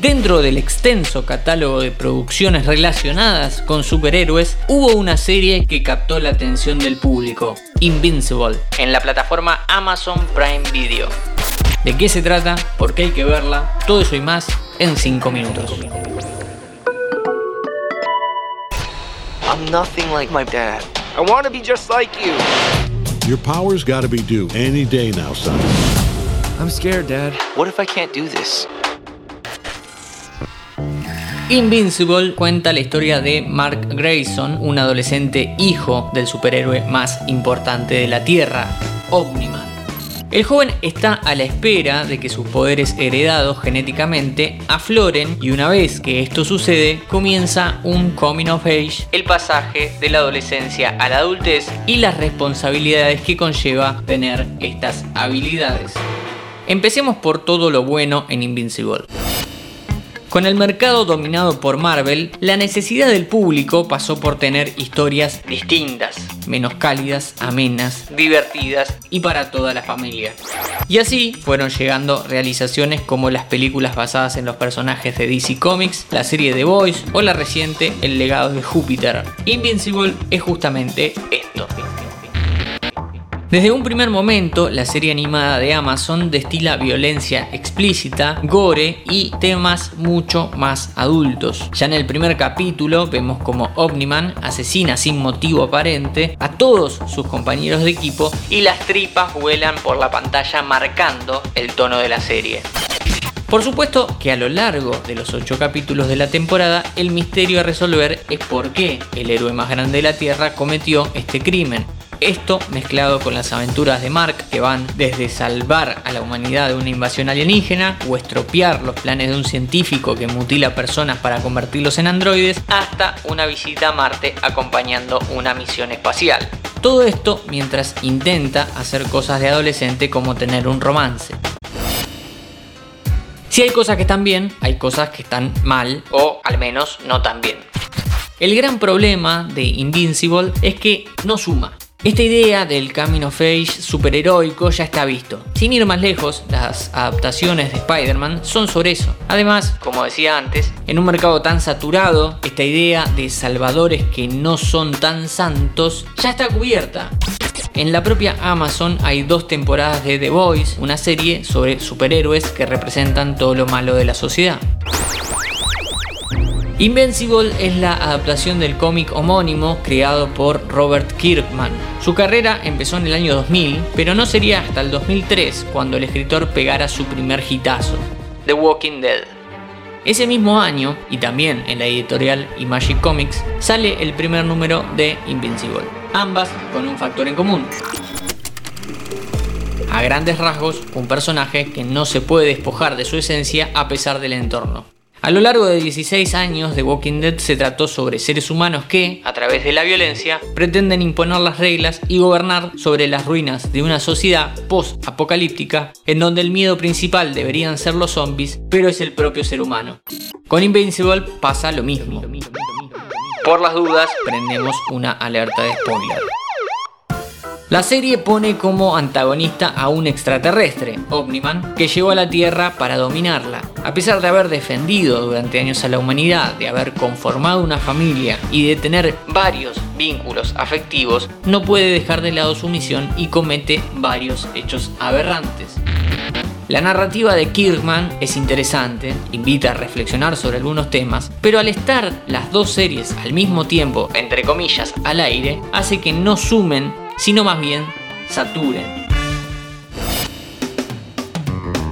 Dentro del extenso catálogo de producciones relacionadas con superhéroes, hubo una serie que captó la atención del público, Invincible, en la plataforma Amazon Prime Video. ¿De qué se trata? ¿Por qué hay que verla? Todo eso y más en 5 minutos. I'm nothing like my dad. I want to be just like you. Your power's gotta be due any day now, son. I'm scared, Dad. What if I can't do this? Invincible cuenta la historia de Mark Grayson, un adolescente hijo del superhéroe más importante de la Tierra, Omniman. El joven está a la espera de que sus poderes heredados genéticamente afloren y una vez que esto sucede comienza un coming of age, el pasaje de la adolescencia a la adultez y las responsabilidades que conlleva tener estas habilidades. Empecemos por todo lo bueno en Invincible. Con el mercado dominado por Marvel, la necesidad del público pasó por tener historias distintas, menos cálidas, amenas, divertidas y para toda la familia. Y así fueron llegando realizaciones como las películas basadas en los personajes de DC Comics, la serie The Boys o la reciente El legado de Júpiter. Invincible es justamente esto. Desde un primer momento, la serie animada de Amazon destila violencia explícita, gore y temas mucho más adultos. Ya en el primer capítulo vemos como Omniman asesina sin motivo aparente a todos sus compañeros de equipo y las tripas vuelan por la pantalla marcando el tono de la serie. Por supuesto que a lo largo de los 8 capítulos de la temporada, el misterio a resolver es por qué el héroe más grande de la Tierra cometió este crimen. Esto mezclado con las aventuras de Mark que van desde salvar a la humanidad de una invasión alienígena o estropear los planes de un científico que mutila personas para convertirlos en androides hasta una visita a Marte acompañando una misión espacial. Todo esto mientras intenta hacer cosas de adolescente como tener un romance. Si hay cosas que están bien, hay cosas que están mal o al menos no tan bien. El gran problema de Invincible es que no suma. Esta idea del Camino of Age superheroico ya está visto. Sin ir más lejos, las adaptaciones de Spider-Man son sobre eso. Además, como decía antes, en un mercado tan saturado, esta idea de salvadores que no son tan santos ya está cubierta. En la propia Amazon hay dos temporadas de The Voice, una serie sobre superhéroes que representan todo lo malo de la sociedad. Invincible es la adaptación del cómic homónimo creado por Robert Kirkman. Su carrera empezó en el año 2000, pero no sería hasta el 2003 cuando el escritor pegara su primer hitazo, The Walking Dead. Ese mismo año, y también en la editorial Imagine Comics, sale el primer número de Invincible, ambas con un factor en común. A grandes rasgos, un personaje que no se puede despojar de su esencia a pesar del entorno. A lo largo de 16 años, The Walking Dead se trató sobre seres humanos que, a través de la violencia, pretenden imponer las reglas y gobernar sobre las ruinas de una sociedad post-apocalíptica en donde el miedo principal deberían ser los zombies, pero es el propio ser humano. Con Invincible pasa lo mismo. Por las dudas, prendemos una alerta de spoiler. La serie pone como antagonista a un extraterrestre, Omniman, que llegó a la Tierra para dominarla. A pesar de haber defendido durante años a la humanidad, de haber conformado una familia y de tener varios vínculos afectivos, no puede dejar de lado su misión y comete varios hechos aberrantes. La narrativa de Kirkman es interesante, invita a reflexionar sobre algunos temas, pero al estar las dos series al mismo tiempo, entre comillas, al aire, hace que no sumen sino más bien saturen.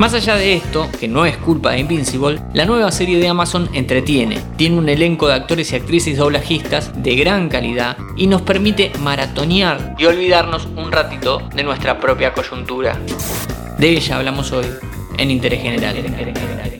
Más allá de esto, que no es culpa de Invincible, la nueva serie de Amazon entretiene, tiene un elenco de actores y actrices doblajistas de gran calidad y nos permite maratonear y olvidarnos un ratito de nuestra propia coyuntura. De ella hablamos hoy en Interés General.